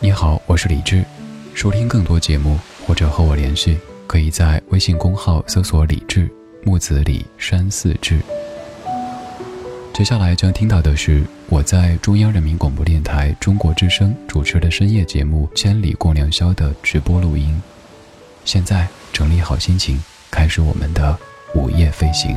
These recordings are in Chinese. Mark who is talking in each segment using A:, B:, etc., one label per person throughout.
A: 你好，我是李志。收听更多节目或者和我联系，可以在微信公号搜索“李志木子李山寺志”。接下来将听到的是我在中央人民广播电台中国之声主持的深夜节目《千里共良宵》的直播录音。现在整理好心情，开始我们的午夜飞行。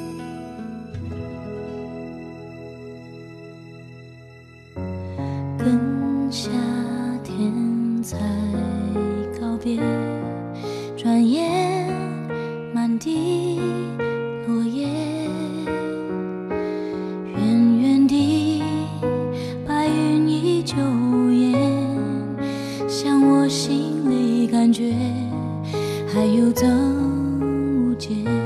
B: 增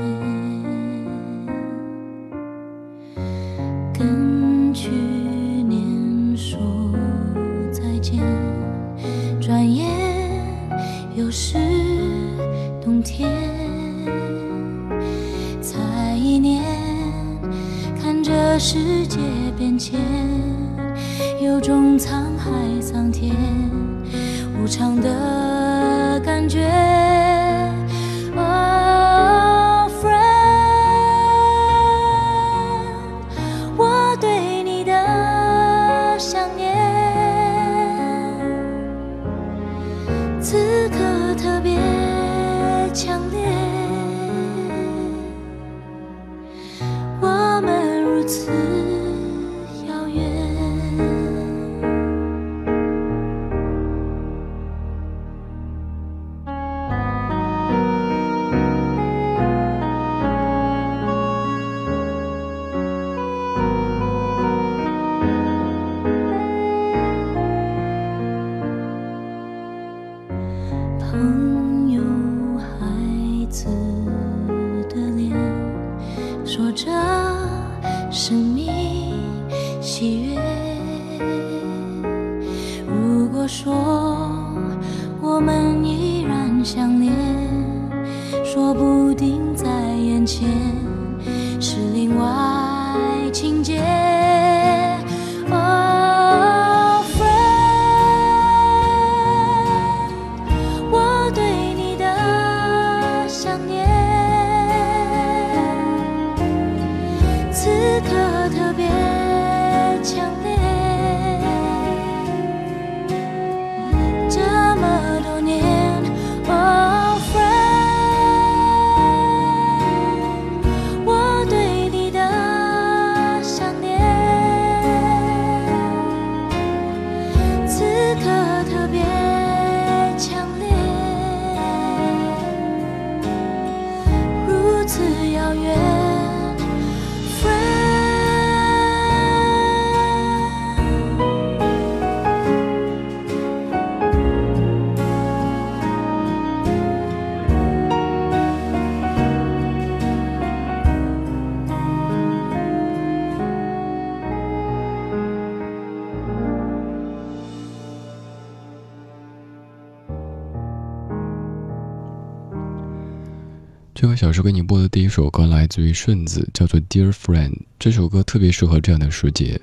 B: 这
A: 个小时给你播的第一首歌来自于顺子，叫做《Dear Friend》。这首歌特别适合这样的时节，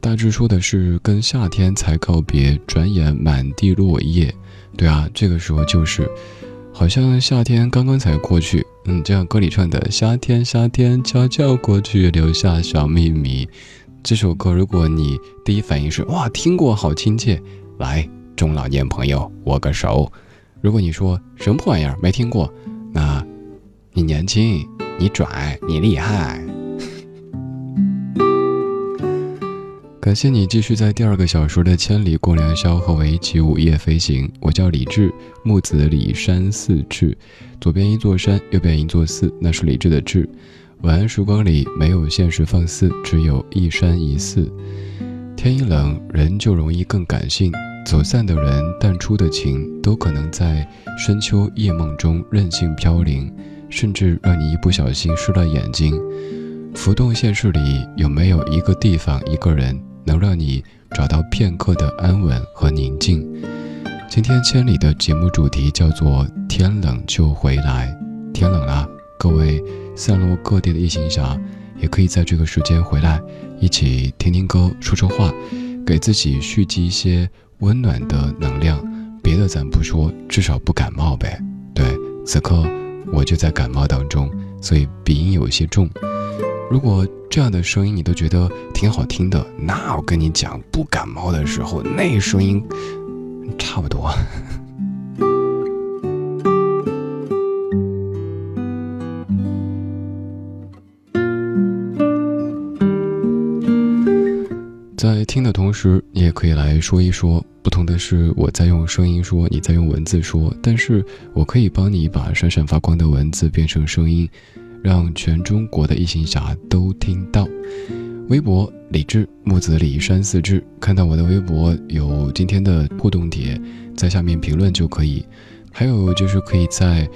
A: 大致说的是跟夏天才告别，转眼满地落叶。对啊，这个时候就是，好像夏天刚刚才过去。嗯，就像歌里唱的“夏天，夏天悄悄过去，留下小秘密”。这首歌，如果你第一反应是“哇，听过，好亲切”，来，中老年朋友握个手。如果你说什么破玩意儿没听过，那你年轻，你拽，你厉害。感谢你继续在第二个小时的千里共良宵和我一起午夜飞行。我叫李志，木子李山寺志，左边一座山，右边一座寺，那是李志的志。晚安时光里没有现实放肆，只有一山一寺。天一冷，人就容易更感性。走散的人，淡出的情，都可能在深秋夜梦中任性飘零，甚至让你一不小心湿了眼睛。浮动现实里，有没有一个地方，一个人？能让你找到片刻的安稳和宁静。今天千里的节目主题叫做“天冷就回来”。天冷了，各位散落各地的异行侠也可以在这个时间回来，一起听听歌，说说话，给自己蓄积一些温暖的能量。别的咱不说，至少不感冒呗。对，此刻我就在感冒当中，所以鼻音有些重。如果这样的声音你都觉得挺好听的，那我跟你讲，不感冒的时候那声音差不多。在听的同时，你也可以来说一说。不同的是，我在用声音说，你在用文字说，但是我可以帮你把闪闪发光的文字变成声音。让全中国的异行侠都听到。微博李志木子李山四志，看到我的微博有今天的互动帖，在下面评论就可以。还有就是可以在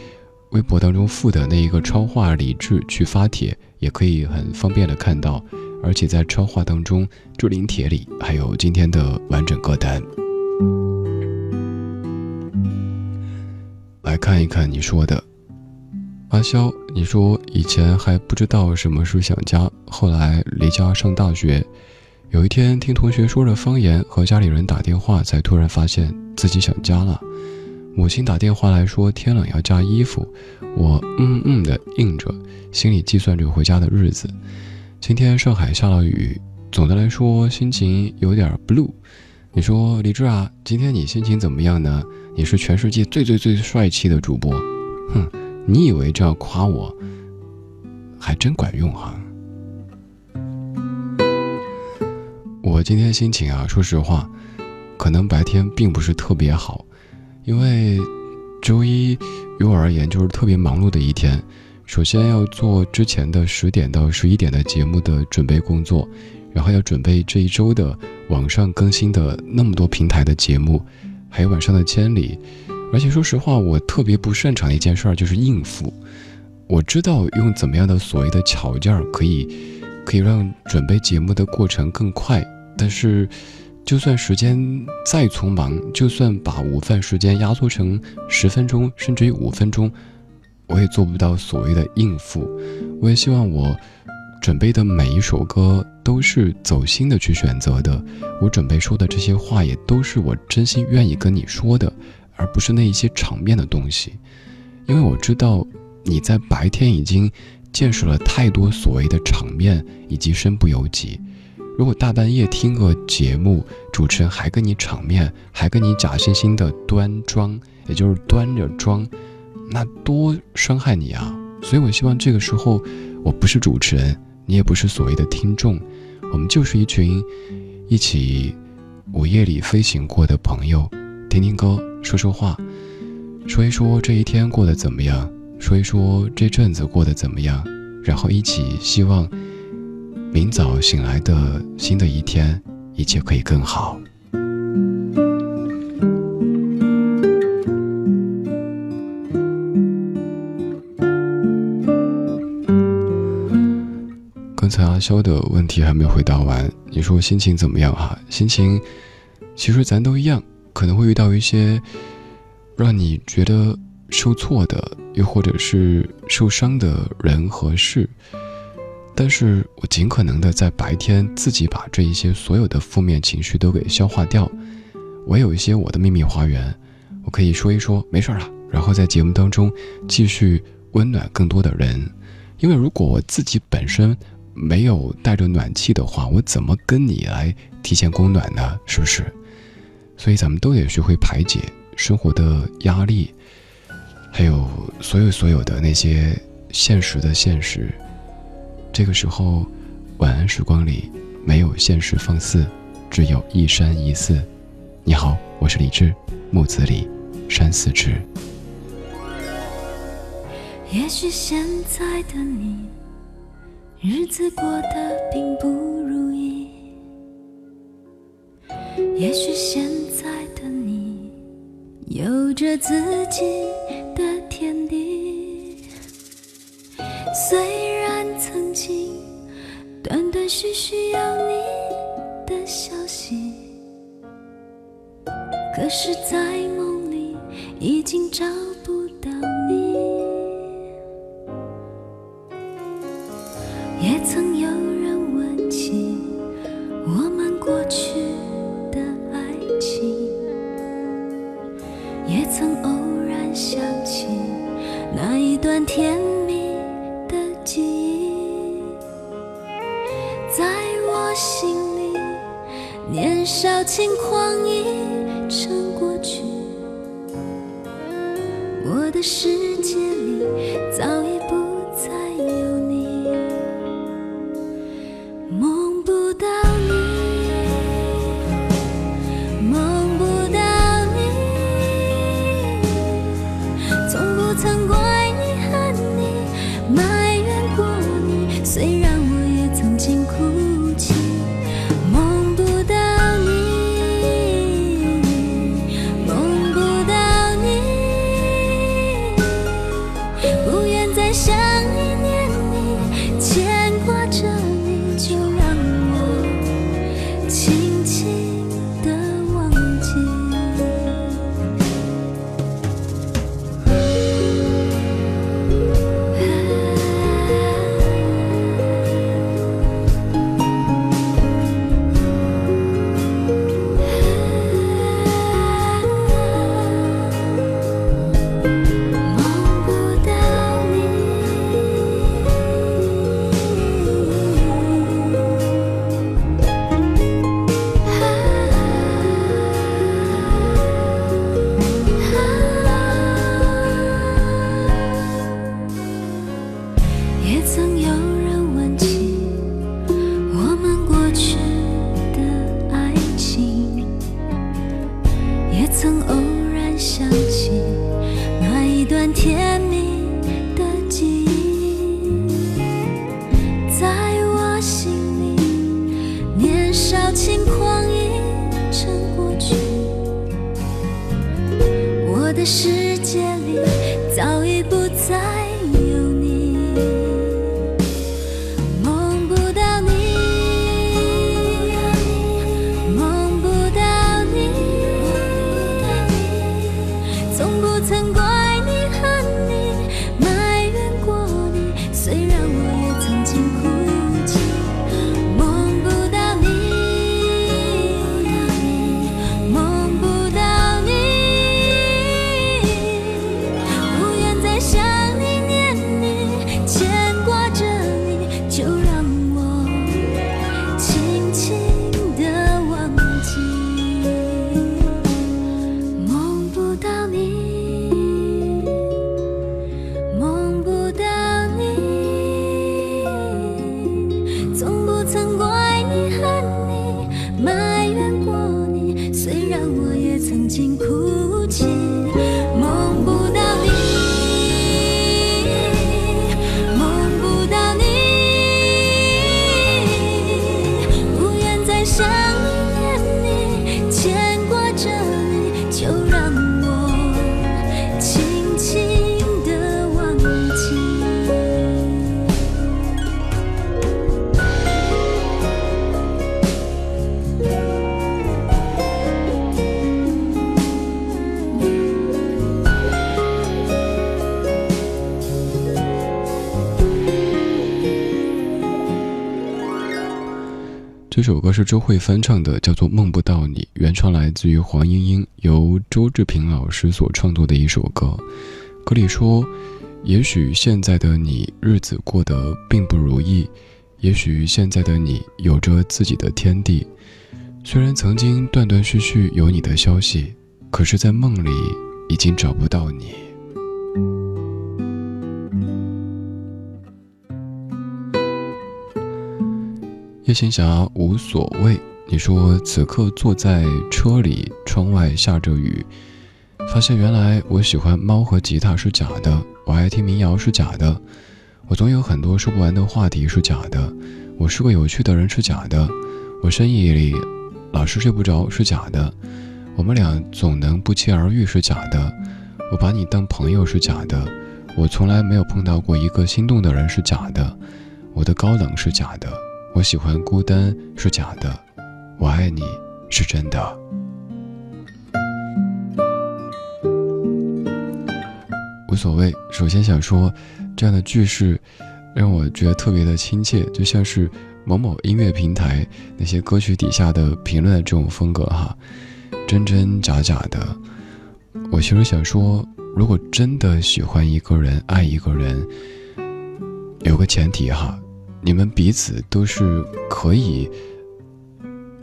A: 微博当中附的那一个超话李志去发帖，也可以很方便的看到。而且在超话当中置顶帖里还有今天的完整歌单。来看一看你说的。阿肖，你说以前还不知道什么是想家，后来离家上大学，有一天听同学说着方言和家里人打电话，才突然发现自己想家了。母亲打电话来说天冷要加衣服，我嗯嗯的应着，心里计算着回家的日子。今天上海下了雨，总的来说心情有点 blue。你说李志啊，今天你心情怎么样呢？你是全世界最最最帅气的主播，哼。你以为这样夸我，还真管用哈。我今天心情啊，说实话，可能白天并不是特别好，因为周一于我而言就是特别忙碌的一天。首先要做之前的十点到十一点的节目的准备工作，然后要准备这一周的网上更新的那么多平台的节目，还有晚上的千里。而且说实话，我特别不擅长一件事儿就是应付。我知道用怎么样的所谓的巧劲儿可以，可以让准备节目的过程更快。但是，就算时间再匆忙，就算把午饭时间压缩成十分钟，甚至于五分钟，我也做不到所谓的应付。我也希望我准备的每一首歌都是走心的去选择的。我准备说的这些话也都是我真心愿意跟你说的。而不是那一些场面的东西，因为我知道你在白天已经见识了太多所谓的场面以及身不由己。如果大半夜听个节目，主持人还跟你场面，还跟你假惺惺的端庄，也就是端着装，那多伤害你啊！所以我希望这个时候，我不是主持人，你也不是所谓的听众，我们就是一群一起午夜里飞行过的朋友，听听歌。说说话，说一说这一天过得怎么样，说一说这阵子过得怎么样，然后一起希望明早醒来的新的一天，一切可以更好。刚才阿肖的问题还没回答完，你说心情怎么样哈？心情其实咱都一样。可能会遇到一些让你觉得受挫的，又或者是受伤的人和事，但是我尽可能的在白天自己把这一些所有的负面情绪都给消化掉。我有一些我的秘密花园，我可以说一说，没事了。然后在节目当中继续温暖更多的人，因为如果我自己本身没有带着暖气的话，我怎么跟你来提前供暖呢？是不是？所以咱们都得学会排解生活的压力，还有所有所有的那些现实的现实。这个时候，晚安时光里没有现实放肆，只有一山一寺。你好，我是李志，木子李，山寺之。
B: 也许现在的你。日子过得并不如意。也许现在的你有着自己的天地。虽然曾经断断续续有你的消息可是在梦里已经找不到你。
A: 这首歌是周蕙翻唱的叫做梦不到你原创来自于黄莺莺由周志平老师所创作的一首歌。歌里说也许现在的你日子过得并不如意也许现在的你有着自己的天地。虽然曾经断断续续有你的消息可是在梦里已经找不到你。谢行侠无所谓你说此刻坐在车里窗外下着雨发现原来我喜欢猫和吉他是假的我爱听民谣是假的我总有很多说不完的话题是假的我是个有趣的人是假的我深夜里老是睡不着是假的我们俩总能不期而遇是假的我把你当朋友是假的我从来没有碰到过一个心动的人是假的我的高冷是假的我喜欢孤单是假的，我爱你是真的。无所谓。首先想说，这样的句式让我觉得特别的亲切，就像是某某音乐平台那些歌曲底下的评论的这种风格哈，真真假假的。我其实想说，如果真的喜欢一个人、爱一个人，有个前提哈。你们彼此都是可以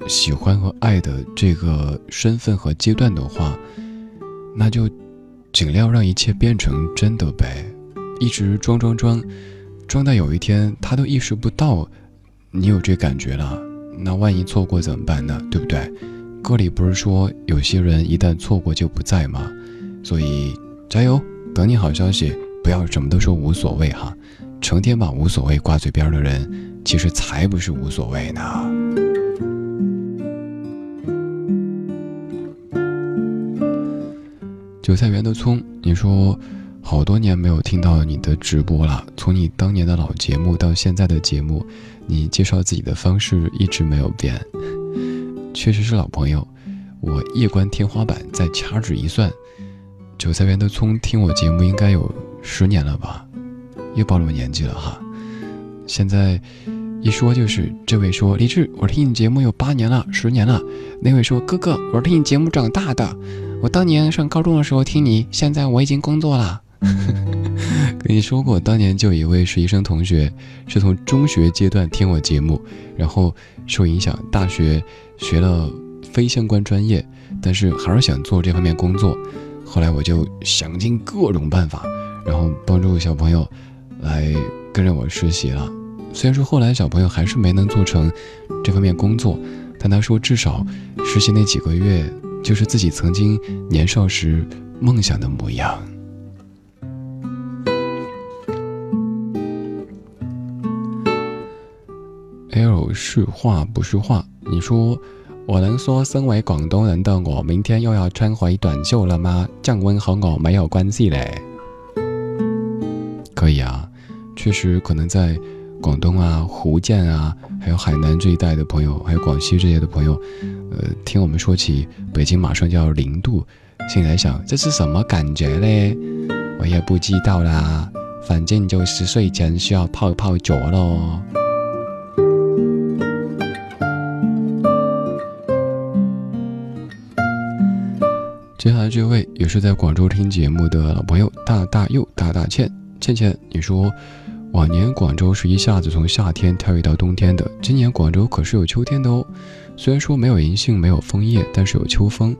A: 喜欢和爱的这个身份和阶段的话，那就尽量让一切变成真的呗。一直装装装，装到有一天他都意识不到你有这感觉了，那万一错过怎么办呢？对不对？歌里不是说有些人一旦错过就不在吗？所以加油，等你好消息，不要什么都说无所谓哈。成天把无所谓挂嘴边的人，其实才不是无所谓呢。韭菜园的葱，你说好多年没有听到你的直播了。从你当年的老节目到现在的节目，你介绍自己的方式一直没有变，确实是老朋友。我夜观天花板，再掐指一算，韭菜园的葱听我节目应该有十年了吧。又暴露年纪了哈，现在一说就是这位说李志，我听你节目有八年了，十年了。那位说哥哥，我是听你节目长大的，我当年上高中的时候听你，现在我已经工作了。跟你说过，当年就有一位实习生同学，是从中学阶段听我节目，然后受影响，大学学了非相关专业，但是还是想做这方面工作。后来我就想尽各种办法，然后帮助小朋友。来跟着我实习了，虽然说后来小朋友还是没能做成这方面工作，但他说至少实习那几个月就是自己曾经年少时梦想的模样。L 是话不是话，你说我能说身为广东人的我明天又要穿回短袖了吗？降温和我没有关系嘞，可以啊。确实，可能在广东啊、福建啊，还有海南这一带的朋友，还有广西这些的朋友，呃，听我们说起北京马上就要零度，心里在想这是什么感觉嘞？我也不知道啦，反正就是睡前需要泡泡脚喽。接下来这位也是在广州听节目的老朋友大大佑大大倩倩倩，你说。往年广州是一下子从夏天跳跃到冬天的，今年广州可是有秋天的哦。虽然说没有银杏，没有枫叶，但是有秋风。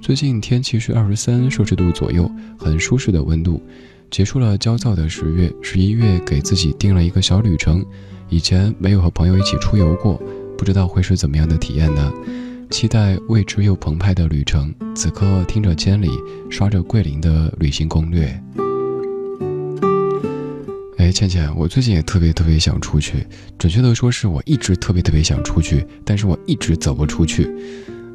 A: 最近天气是二十三摄氏度左右，很舒适的温度。结束了焦躁的十月，十一月给自己定了一个小旅程。以前没有和朋友一起出游过，不知道会是怎么样的体验呢？期待未知又澎湃的旅程。此刻听着千里，刷着桂林的旅行攻略。哎，倩倩，我最近也特别特别想出去，准确的说是我一直特别特别想出去，但是我一直走不出去。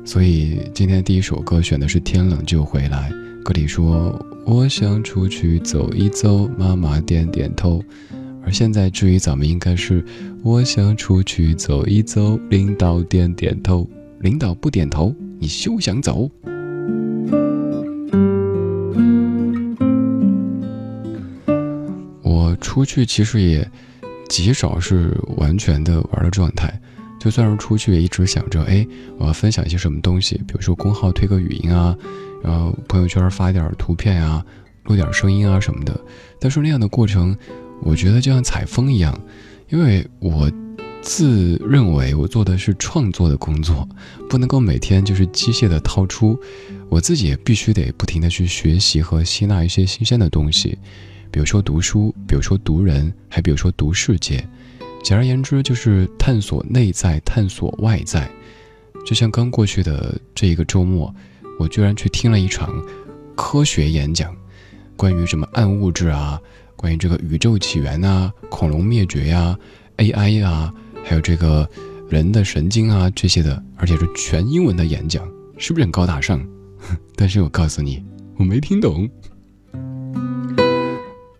A: 所以今天第一首歌选的是《天冷就回来》，歌里说我想出去走一走，妈妈点点头。而现在至于咱们应该是我想出去走一走，领导点点头，领导不点头，你休想走。出去其实也极少是完全的玩的状态，就算是出去也一直想着，哎，我要分享一些什么东西，比如说公号推个语音啊，然后朋友圈发点图片啊，录点声音啊什么的。但是那样的过程，我觉得就像采风一样，因为我自认为我做的是创作的工作，不能够每天就是机械的掏出，我自己也必须得不停的去学习和吸纳一些新鲜的东西。比如说读书，比如说读人，还比如说读世界。简而言之，就是探索内在，探索外在。就像刚过去的这一个周末，我居然去听了一场科学演讲，关于什么暗物质啊，关于这个宇宙起源啊，恐龙灭绝呀，AI 啊，还有这个人的神经啊这些的，而且是全英文的演讲，是不是很高大上？但是我告诉你，我没听懂。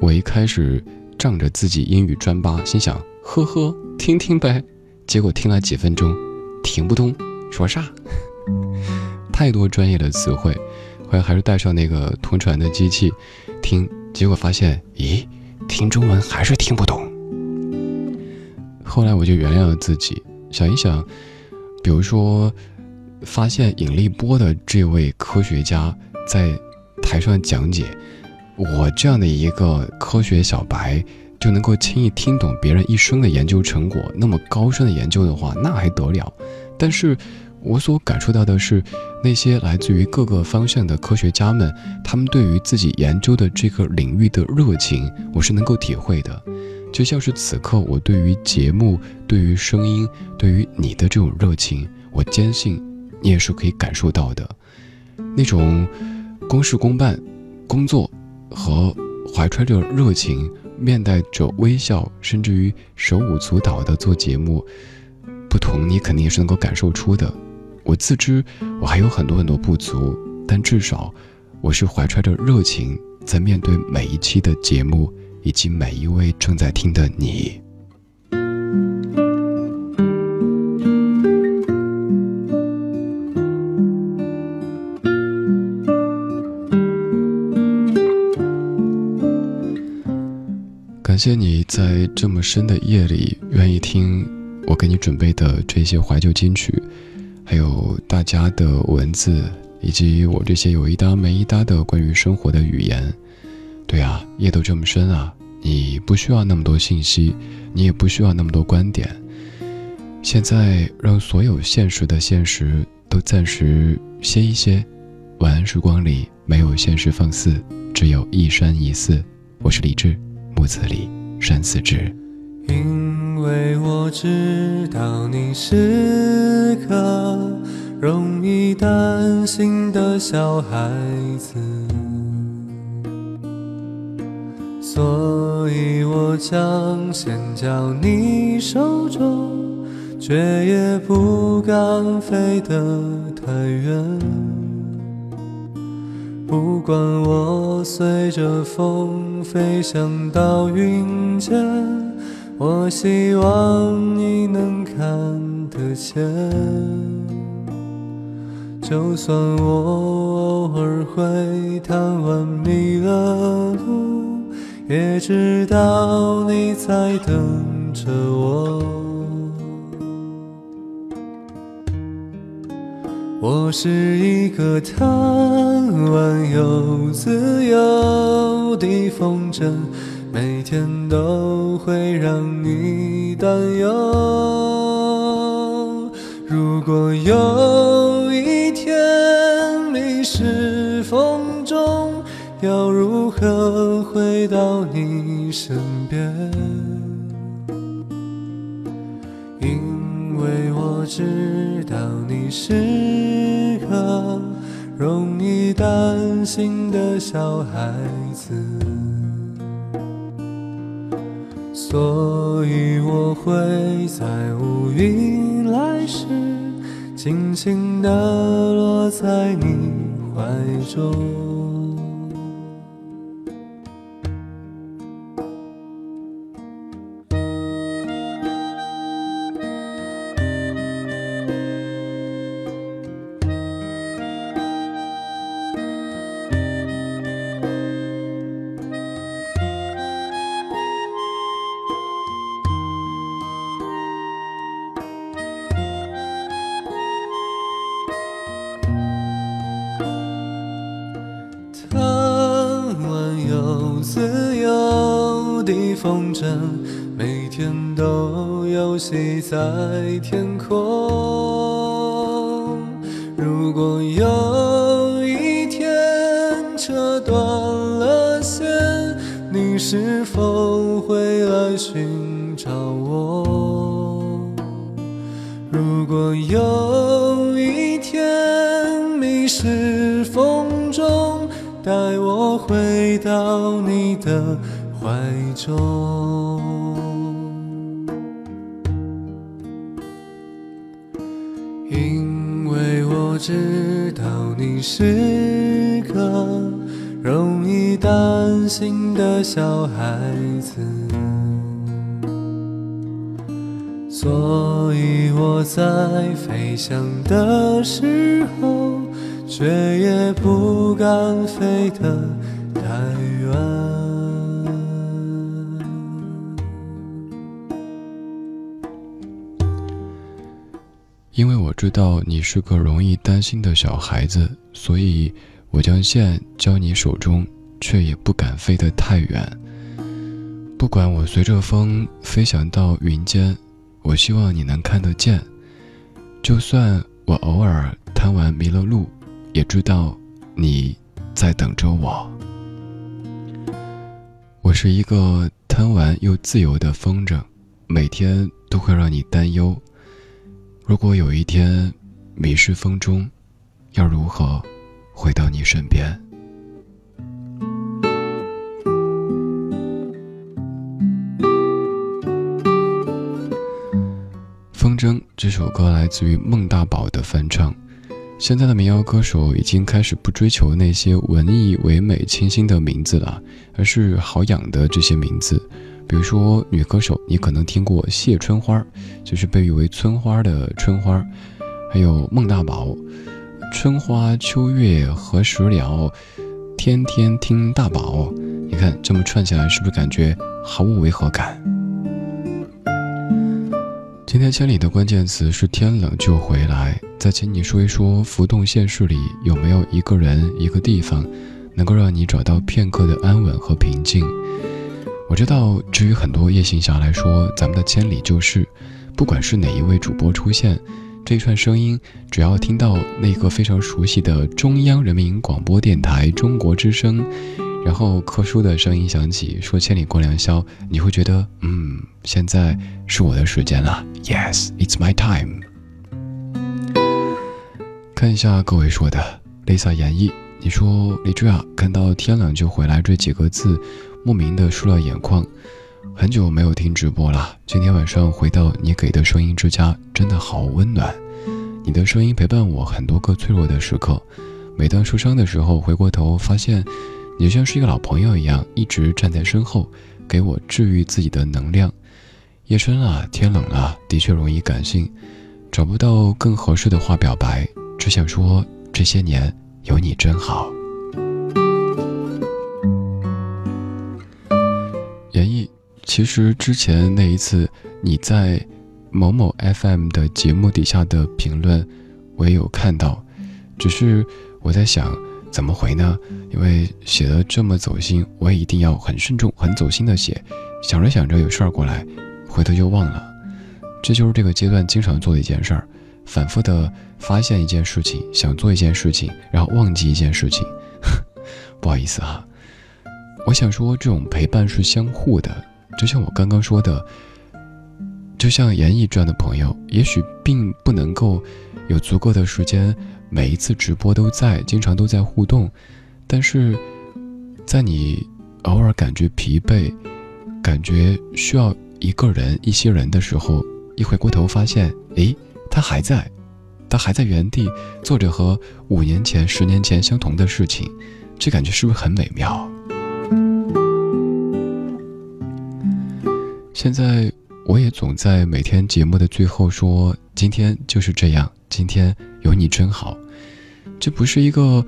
A: 我一开始仗着自己英语专八，心想呵呵，听听呗。结果听了几分钟，听不懂，说啥？太多专业的词汇，后来还是带上那个同传的机器听，结果发现，咦，听中文还是听不懂。后来我就原谅了自己，想一想，比如说，发现引力波的这位科学家在台上讲解，我这样的一个科学小白。就能够轻易听懂别人一生的研究成果，那么高深的研究的话，那还得了？但是，我所感受到的是，那些来自于各个方向的科学家们，他们对于自己研究的这个领域的热情，我是能够体会的。就像是此刻我对于节目、对于声音、对于你的这种热情，我坚信你也是可以感受到的。那种公事公办、工作和怀揣着热情。面带着微笑，甚至于手舞足蹈的做节目，不同你肯定也是能够感受出的。我自知我还有很多很多不足，但至少我是怀揣着热情在面对每一期的节目，以及每一位正在听的你。谢你在这么深的夜里愿意听我给你准备的这些怀旧金曲，还有大家的文字，以及我这些有一搭没一搭的关于生活的语言。对啊，夜都这么深啊，你不需要那么多信息，你也不需要那么多观点。现在让所有现实的现实都暂时歇一歇，晚安时光里没有现实放肆，只有一山一寺。我是李志。木子李，山寺志。
C: 因为我知道你是个容易担心的小孩子，所以我将先交你手中，却也不敢飞得太远。不管我随着风飞翔到云间，我希望你能看得见。就算我偶尔会贪玩迷了路，也知道你在等着我。我是一个贪玩又自由的风筝，每天都会让你担忧。如果有一天迷失风中，要如何回到你身边？我知道你是个。容易担心的小孩子，所以我会在乌云来时，轻轻地落在你怀中。自由的风筝每天都游戏在天空。如果有一天车断了线，你是否会来寻找我？如果有是个容易担心的小孩子。所以我在飞翔的时候，却也不敢飞
A: 的我知道你是个容易担心的小孩子，所以我将线交你手中，却也不敢飞得太远。不管我随着风飞翔到云间。我希望你能看得见，就算我偶尔贪玩迷了路，也知道你在等着我。我是一个贪玩又自由的风筝，每天都会让你担忧。如果有一天迷失风中，要如何回到你身边？风筝这首歌来自于孟大宝的翻唱。现在的民谣歌手已经开始不追求那些文艺唯美、清新的名字了，而是好养的这些名字。比如说女歌手，你可能听过谢春花，就是被誉为村花的春花；还有孟大宝，春花秋月何时了？天天听大宝。你看这么串起来，是不是感觉毫无违和感？今天千里的关键词是天冷就回来。再请你说一说，浮动现实里有没有一个人、一个地方，能够让你找到片刻的安稳和平静？我知道，至于很多夜行侠来说，咱们的千里就是，不管是哪一位主播出现，这一串声音，只要听到那个非常熟悉的中央人民广播电台中国之声。然后柯叔的声音响起，说“千里过良宵”，你会觉得，嗯，现在是我的时间了。Yes，it's my time。看一下各位说的，Lisa 演绎，你说李志啊，看到“天冷就回来”这几个字，莫名的湿了眼眶。很久没有听直播了，今天晚上回到你给的声音之家，真的好温暖。你的声音陪伴我很多个脆弱的时刻，每当受伤的时候，回过头发现。你就像是一个老朋友一样，一直站在身后，给我治愈自己的能量。夜深了，天冷了，的确容易感性，找不到更合适的话表白，只想说这些年有你真好。其实之前那一次你在某某 FM 的节目底下的评论，我也有看到，只是我在想。怎么回呢？因为写的这么走心，我也一定要很慎重、很走心的写。想着想着有事儿过来，回头就忘了。这就是这个阶段经常做的一件事儿：反复的发现一件事情，想做一件事情，然后忘记一件事情。不好意思哈，我想说，这种陪伴是相互的。就像我刚刚说的，就像严艺这样的朋友，也许并不能够有足够的时间。每一次直播都在，经常都在互动，但是，在你偶尔感觉疲惫、感觉需要一个人、一些人的时候，一回过头发现，诶，他还在，他还在原地做着和五年前、十年前相同的事情，这感觉是不是很美妙？现在我也总在每天节目的最后说：“今天就是这样，今天有你真好。”这不是一个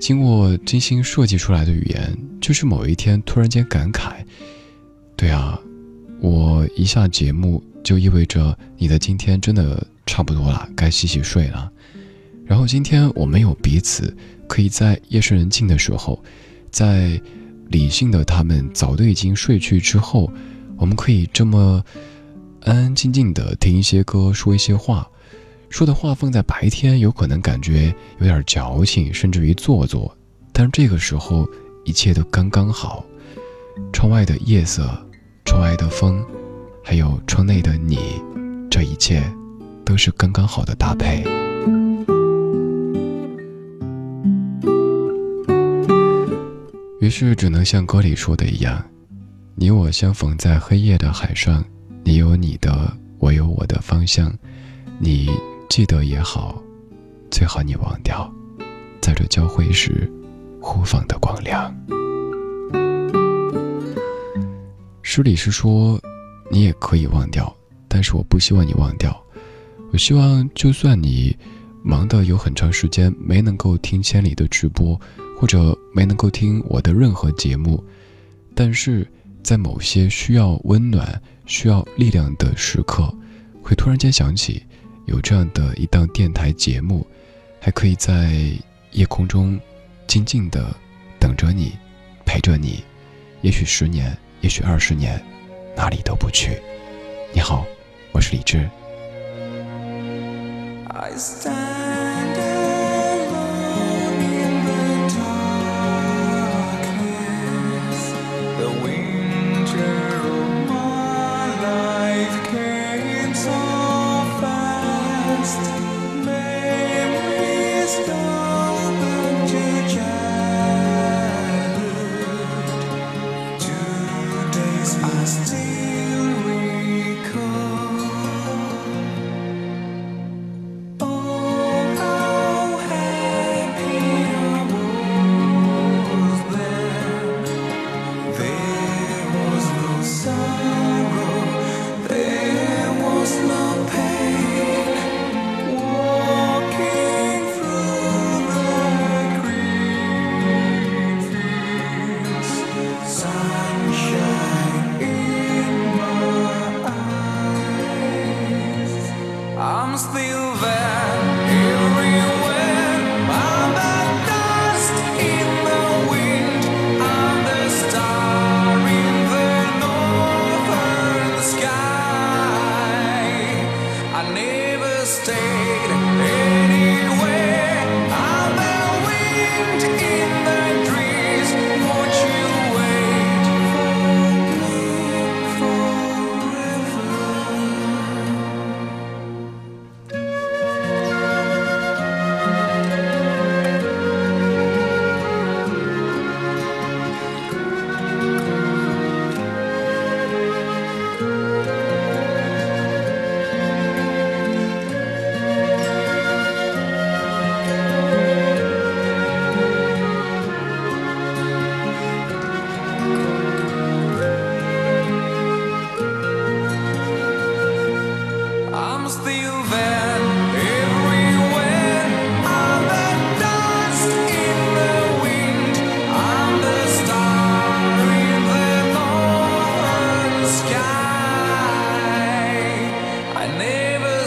A: 经过精心设计出来的语言，就是某一天突然间感慨。对啊，我一下节目就意味着你的今天真的差不多了，该洗洗睡了。然后今天我们有彼此，可以在夜深人静的时候，在理性的他们早都已经睡去之后，我们可以这么安安静静的听一些歌，说一些话。说的话放在白天，有可能感觉有点矫情，甚至于做作。但是这个时候，一切都刚刚好。窗外的夜色，窗外的风，还有窗内的你，这一切
D: 都是刚刚好的搭配。于是只能像歌里说的一样，你我相逢在黑夜的海上，你有你的，我有我的方向，你记得也好，最好你忘掉，在这交汇时，互放的光亮。诗里是说，你也可以忘掉，但是我不希望你忘掉。我希望，就算你忙得有很长时间没能够听千里的直播，或者没能够听我的任何节目，但是在某些需要温暖、需要力量的时刻，会突然间想起有这样的一档电台节目，还可以在夜空中静静的等着你，陪着你，也许十年。也许二十年，哪里都不去。你好，我是李志。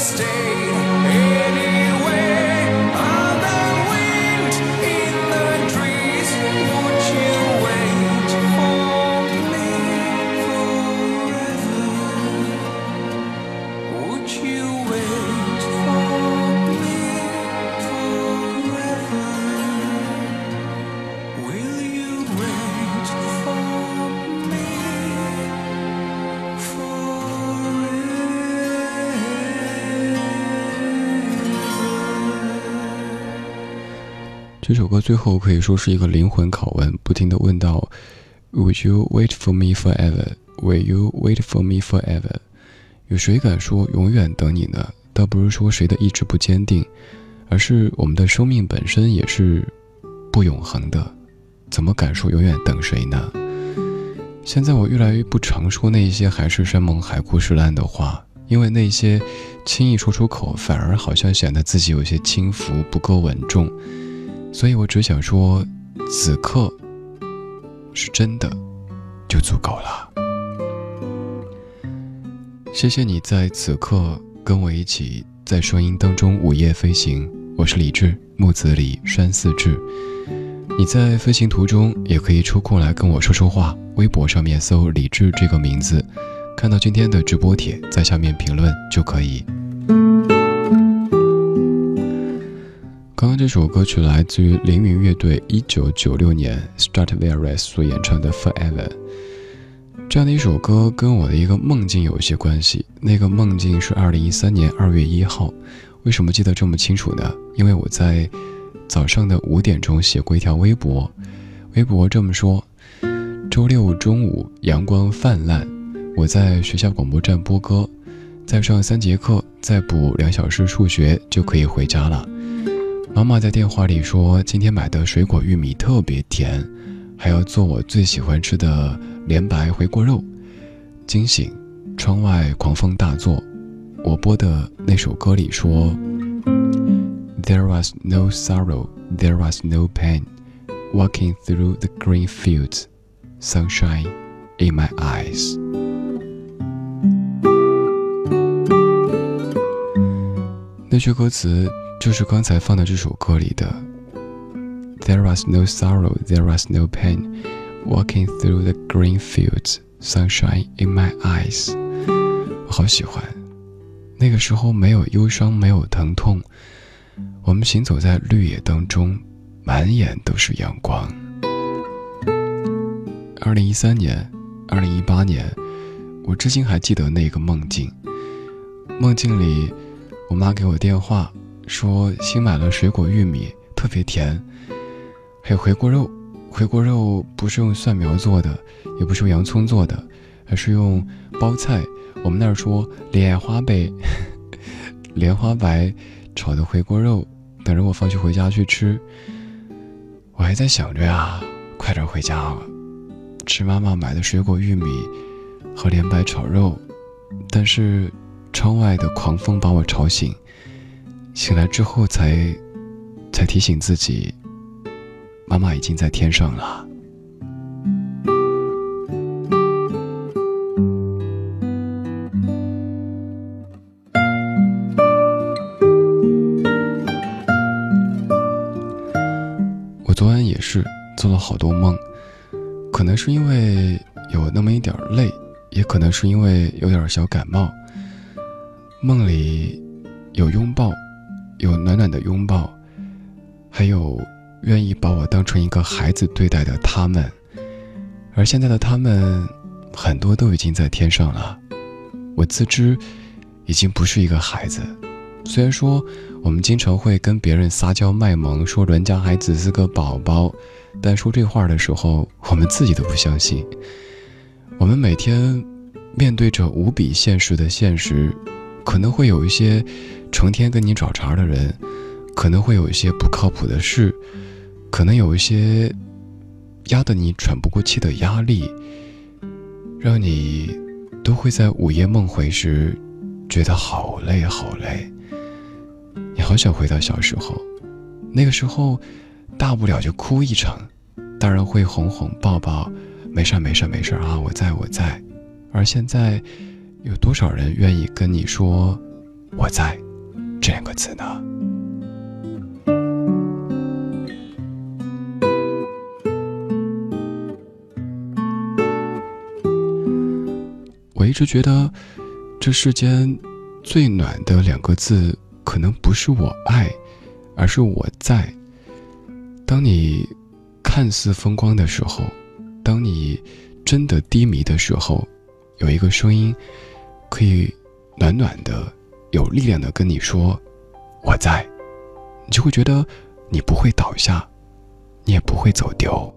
D: stay. 这首歌最后可以说是一个灵魂拷问，不停的问到：Would you wait for me forever? Will you wait for me forever? 有谁敢说永远等你呢？倒不是说谁的意志不坚定，而是我们的生命本身也是不永恒的，怎么敢说永远等谁呢？现在我越来越不常说那些海誓山盟、海枯石烂的话，因为那些轻易说出口，反而好像显得自己有些轻浮，不够稳重。所以我只想说，此刻是真的，就足够了。谢谢你在此刻跟我一起在声音当中午夜飞行。我是李志，木子李，山寺志。你在飞行途中也可以抽空来跟我说说话。微博上面搜李志这个名字，看到今天的直播帖，在下面评论就可以。刚刚这首歌曲来自于凌云乐队一九九六年 Stradivarius 所演唱的《Forever》。
A: 这样的一首歌跟我的一个梦境有一些关系。那个梦境是二零一三年二月一号，为什么记得这么清楚呢？因为我在早上的五点钟写过一条微博，微博这么说：周六中午阳光泛滥，我在学校广播站播歌，再上三节课，再补两小时数学就可以回家了。妈妈在电话里说，今天买的水果玉米特别甜，还要做我最喜欢吃的。莲白回锅肉，惊醒，窗外狂风大作。我播的那首歌里说：“There was no sorrow, there was no pain, walking through the green fields, sunshine in my eyes。”那句歌词就是刚才放的这首歌里的：“There was no sorrow, there was no pain。” Walking through the green fields, sunshine in my eyes，我好喜欢。那个时候没有忧伤，没有疼痛，我们行走在绿野当中，满眼都是阳光。二零一三年，二零一八年，我至今还记得那个梦境。梦境里，我妈给我电话说新买了水果玉米，特别甜，还有回锅肉。回锅肉不是用蒜苗做的，也不是用洋葱做的，而是用包菜。我们那儿说莲花白，莲花白炒的回锅肉，等着我放学回家去吃。我还在想着呀，快点回家，吃妈妈买的水果玉米和莲白炒肉。但是窗外的狂风把我吵醒，醒来之后才才提醒自己。妈妈已经在天上了。我昨晚也是做了好多梦，可能是因为有那么一点累，也可能是因为有点小感冒。梦里有拥抱，有暖暖的拥抱，还有。愿意把我当成一个孩子对待的他们，而现在的他们，很多都已经在天上了。我自知，已经不是一个孩子。虽然说我们经常会跟别人撒娇卖萌，说人家孩子是个宝宝，但说这话的时候，我们自己都不相信。我们每天面对着无比现实的现实，可能会有一些成天跟你找茬的人，可能会有一些不靠谱的事。可能有一些压得你喘不过气的压力，让你都会在午夜梦回时觉得好累好累。你好想回到小时候，那个时候大不了就哭一场，大人会哄哄抱抱，没事没事没事啊，我在我在。而现在，有多少人愿意跟你说“我在”这两个字呢？我一直觉得，这世间最暖的两个字，可能不是我爱，而是我在。当你看似风光的时候，当你真的低迷的时候，有一个声音，可以暖暖的、有力量的跟你说“我在”，你就会觉得你不会倒下，你也不会走丢。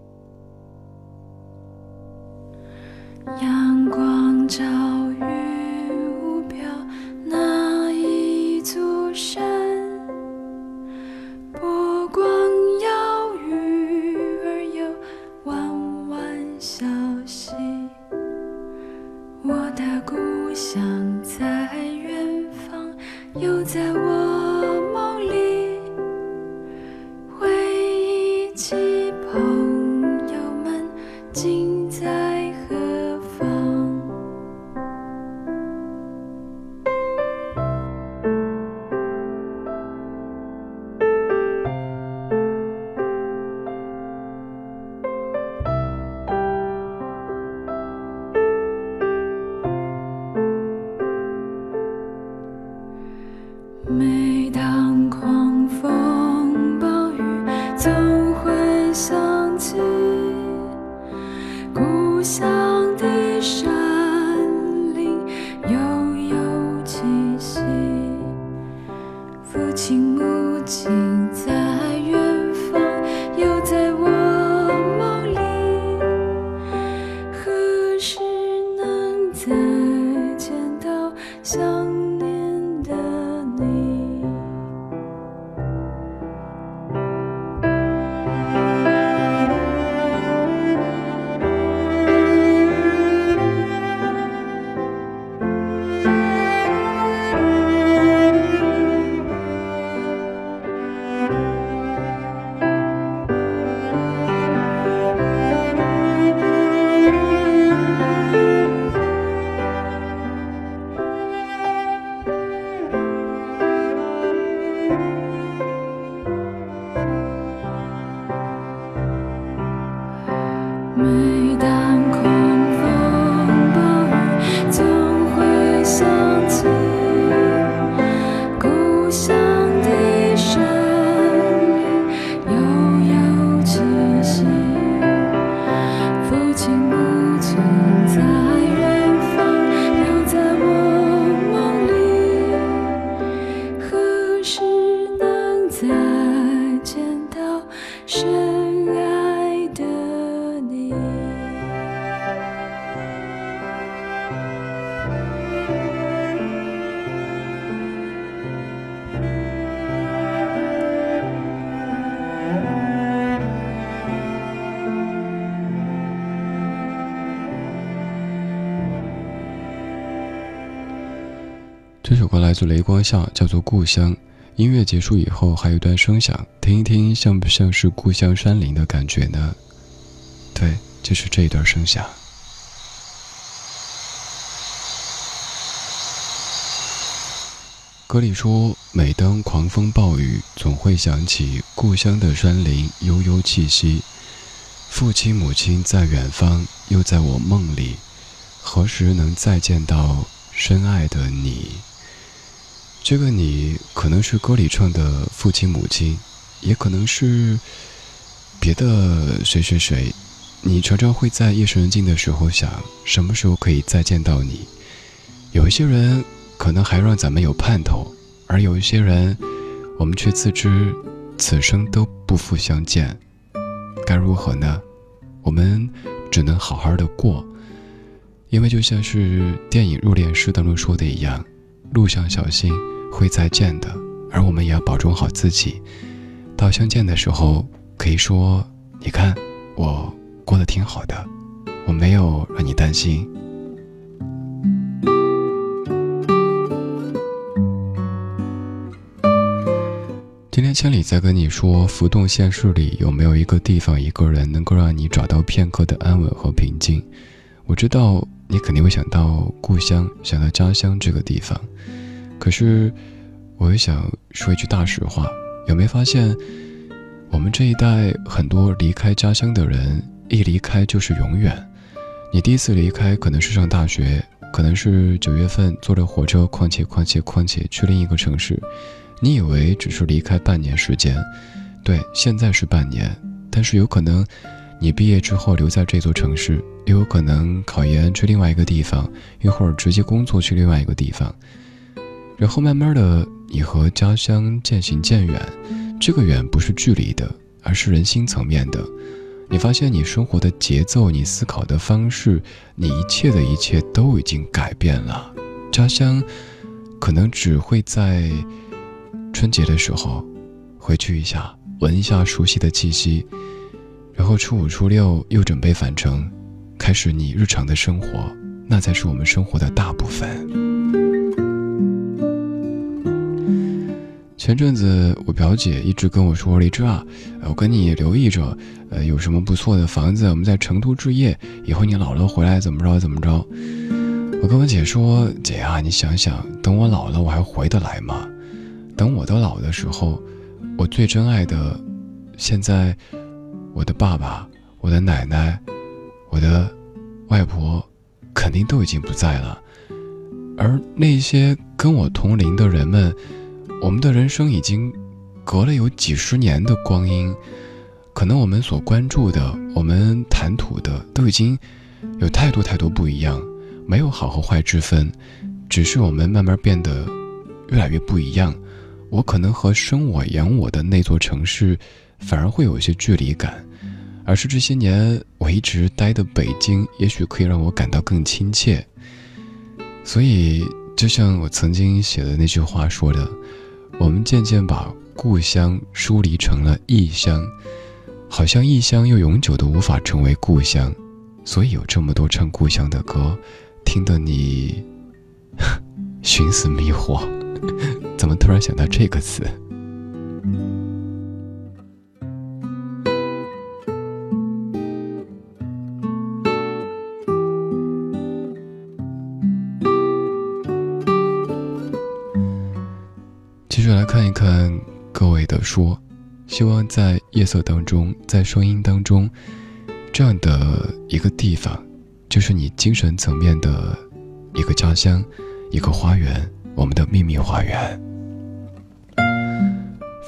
A: 来自雷光下，叫做《故乡》。音乐结束以后，还有一段声响，听一听，像不像是故乡山林的感觉呢？对，就是这一段声响。歌里说：“每当狂风暴雨，总会想起故乡的山林悠悠气息。父亲母亲在远方，又在我梦里，何时能再见到深爱的你？”这个你可能是歌里唱的父亲母亲，也可能是别的谁谁谁。你常常会在夜深人静的时候想，什么时候可以再见到你？有一些人可能还让咱们有盼头，而有一些人，我们却自知此生都不复相见。该如何呢？我们只能好好的过，因为就像是电影《入殓师》当中说的一样，路上小心。会再见的，而我们也要保重好自己。到相见的时候，可以说：“你看，我过得挺好的，我没有让你担心。”今天千里在跟你说，浮动现实里有没有一个地方、一个人，能够让你找到片刻的安稳和平静？我知道你肯定会想到故乡，想到家乡这个地方。可是，我也想说一句大实话：有没有发现，我们这一代很多离开家乡的人，一离开就是永远。你第一次离开可能是上大学，可能是九月份坐着火车，况且况且况且去另一个城市，你以为只是离开半年时间，对，现在是半年，但是有可能你毕业之后留在这座城市，也有可能考研去另外一个地方，一会儿直接工作去另外一个地方。然后慢慢的，你和家乡渐行渐远，这个远不是距离的，而是人心层面的。你发现你生活的节奏，你思考的方式，你一切的一切都已经改变了。家乡，可能只会在春节的时候回去一下，闻一下熟悉的气息，然后初五初六又准备返程，开始你日常的生活，那才是我们生活的大部分。前阵子我表姐一直跟我说：“李志啊，我跟你留意着，呃，有什么不错的房子，我们在成都置业，以后你老了回来怎么着怎么着。”我跟我姐说：“姐啊，你想想，等我老了，我还回得来吗？等我都老的时候，我最珍爱的，现在我的爸爸、我的奶奶、我的外婆，肯定都已经不在了，而那些跟我同龄的人们。”我们的人生已经隔了有几十年的光阴，可能我们所关注的、我们谈吐的，都已经有太多太多不一样。没有好和坏之分，只是我们慢慢变得越来越不一样。我可能和生我养我的那座城市，反而会有一些距离感，而是这些年我一直待的北京，也许可以让我感到更亲切。所以。就像我曾经写的那句话说的，我们渐渐把故乡疏离成了异乡，好像异乡又永久的无法成为故乡，所以有这么多唱故乡的歌，听得你 寻死觅活。怎么突然想到这个词？说，希望在夜色当中，在声音当中，这样的一个地方，就是你精神层面的一个家乡，一个花园，我们的秘密花园。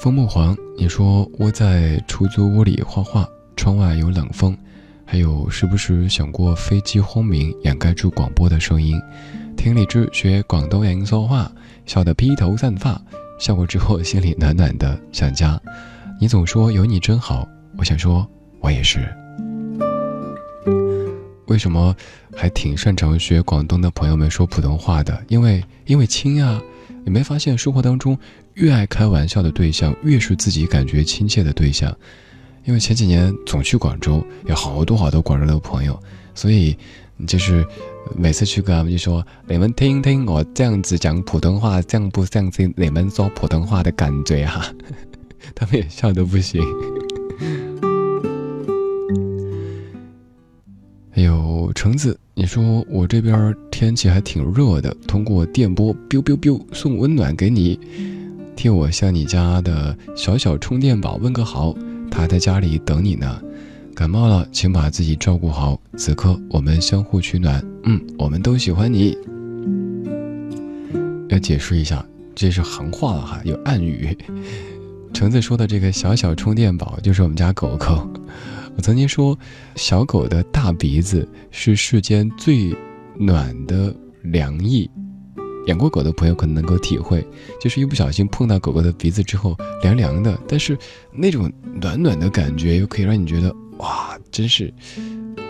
A: 风木黄，你说窝在出租屋里画画，窗外有冷风，还有时不时想过飞机轰鸣掩盖住广播的声音，听李志学广东人说话，笑得披头散发。笑过之后，心里暖暖的，想家。你总说有你真好，我想说，我也是。为什么还挺擅长学广东的朋友们说普通话的？因为因为亲啊！你没发现生活当中越爱开玩笑的对象，越是自己感觉亲切的对象？因为前几年总去广州，有好多好多广州的朋友，所以就是。每次去跟他们就说：“你们听听我这样子讲普通话，像不像是你们说普通话的感觉哈？” 他们也笑得不行。还有橙子，你说我这边天气还挺热的，通过电波 biu biu biu 送温暖给你，替我向你家的小小充电宝问个好，他在家里等你呢。感冒了，请把自己照顾好。此刻我们相互取暖。嗯，我们都喜欢你。要解释一下，这是行话了哈，有暗语。橙子说的这个小小充电宝就是我们家狗狗。我曾经说，小狗的大鼻子是世间最暖的凉意。养过狗的朋友可能能够体会，就是一不小心碰到狗狗的鼻子之后，凉凉的，但是那种暖暖的感觉又可以让你觉得。哇，真是！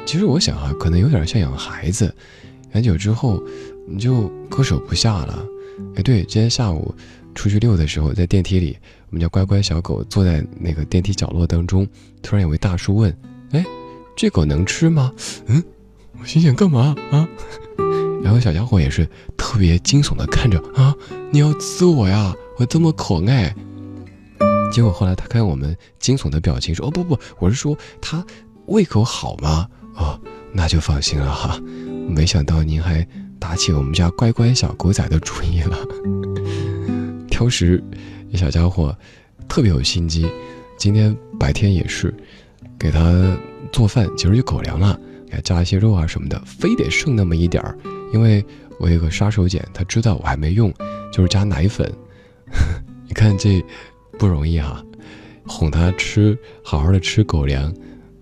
A: 其实我想啊，可能有点像养孩子，养久之后你就割舍不下了。哎，对，今天下午出去遛的时候，在电梯里，我们家乖乖小狗坐在那个电梯角落当中，突然有位大叔问：“哎，这狗能吃吗？”嗯，我心想干嘛啊？然后小家伙也是特别惊悚的看着啊，你要吃我呀？我这么可爱。结果后来他看我们惊悚的表情，说：“哦不不，我是说他胃口好吗？哦，那就放心了哈。没想到您还打起我们家乖乖小狗仔的主意了。挑食，小家伙特别有心机。今天白天也是给他做饭，其实就狗粮了，给他加一些肉啊什么的，非得剩那么一点儿。因为我有个杀手锏，他知道我还没用，就是加奶粉。你看这。”不容易哈，哄他吃好好的吃狗粮，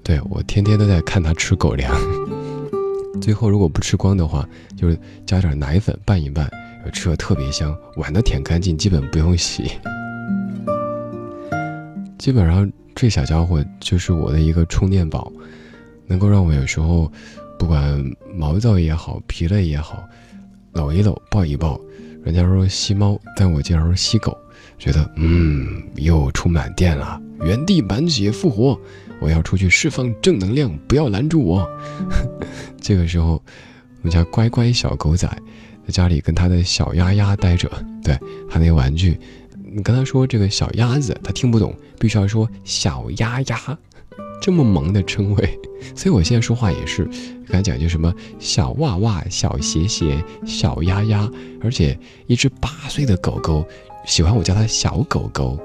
A: 对我天天都在看他吃狗粮。最后如果不吃光的话，就是加点奶粉拌一拌，吃的特别香，碗都舔干净，基本不用洗。基本上这小家伙就是我的一个充电宝，能够让我有时候不管毛躁也好，疲累也好，搂一搂，抱一抱。人家说吸猫，但我竟然说吸狗。觉得嗯，又充满电了，原地满血复活，我要出去释放正能量，不要拦住我。这个时候，我们家乖乖小狗仔在家里跟他的小丫丫待着，对他那玩具，你跟他说这个小鸭子，他听不懂，必须要说小鸭鸭，这么萌的称谓。所以我现在说话也是，刚才讲就什么小袜袜、小鞋鞋、小鸭鸭，而且一只八岁的狗狗。喜欢我叫它小狗狗，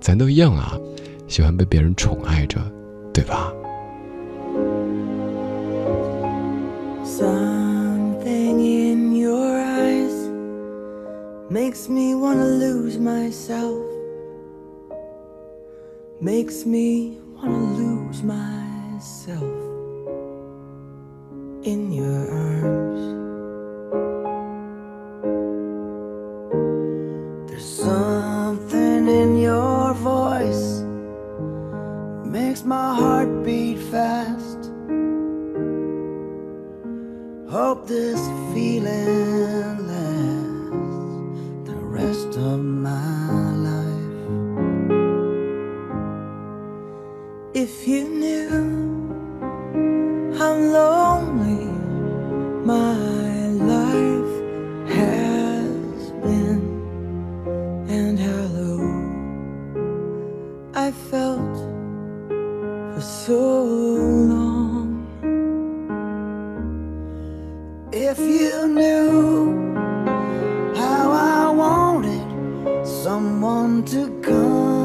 A: 咱都一样啊，喜欢被别人宠爱着，对吧？Something in your eyes makes me wanna lose myself, makes me wanna lose myself in your arms. makes my heart beat fast. Hope this feeling
E: lasts the rest of my life.
F: If you knew how lonely my life has been and how I felt so long.
E: If you knew how I wanted someone to come.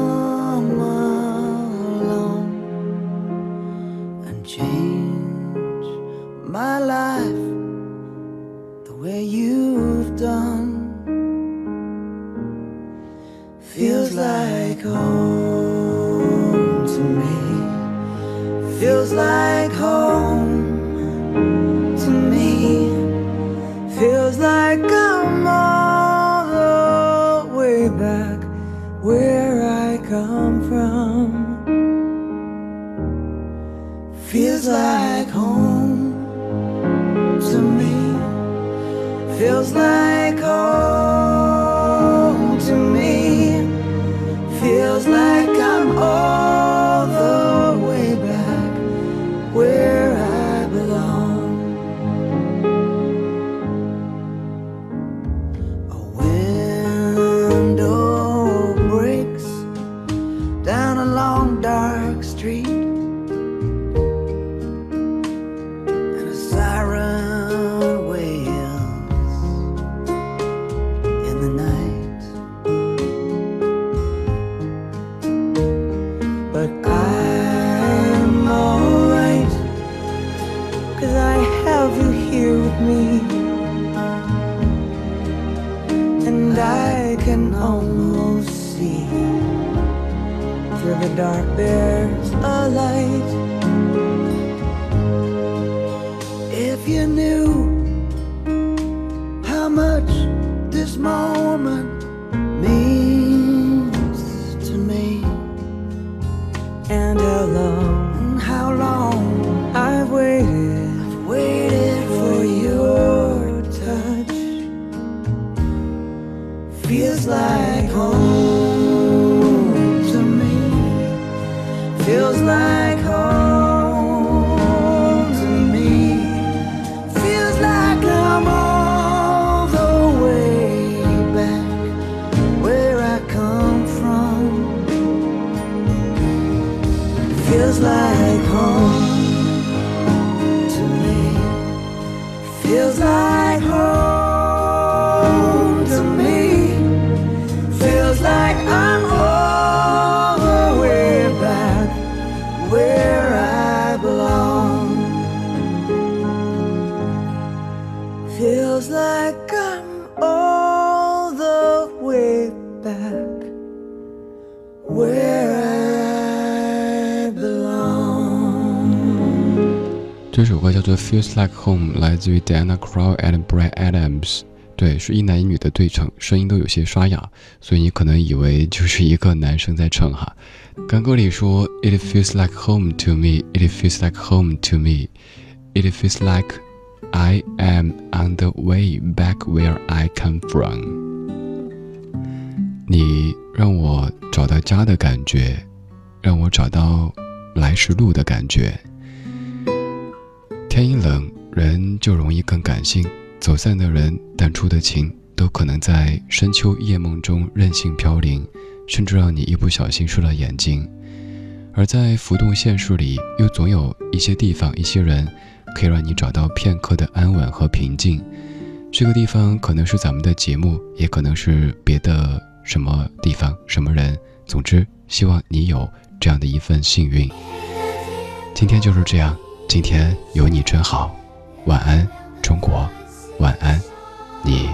E: Feels Like Home》，来自于 Diana Krall and Brad Adams。对，是一男一女的对唱，声音都有些沙哑，所以你可能以为就是一个男生在唱哈。刚歌里说：“It feels like home to me. It feels like home to me. It feels like I am on the way back where I come from。”你让我找到家的感觉，让我找到来时路的感觉。天一冷，人就容易更感性。走散的人，淡出的情，都可能在深秋夜梦中任性飘零，甚至让你一不小心湿了眼睛。而在浮动现实里，又总有一些地方、一些人，可以让你找到片刻的安稳和平静。这个地方可能是咱们的节目，也可能是别的什么地方、什么人。总之，希望你有这样的一份幸运。今天就是这样。今天有你真好，晚安，中国，晚安，你。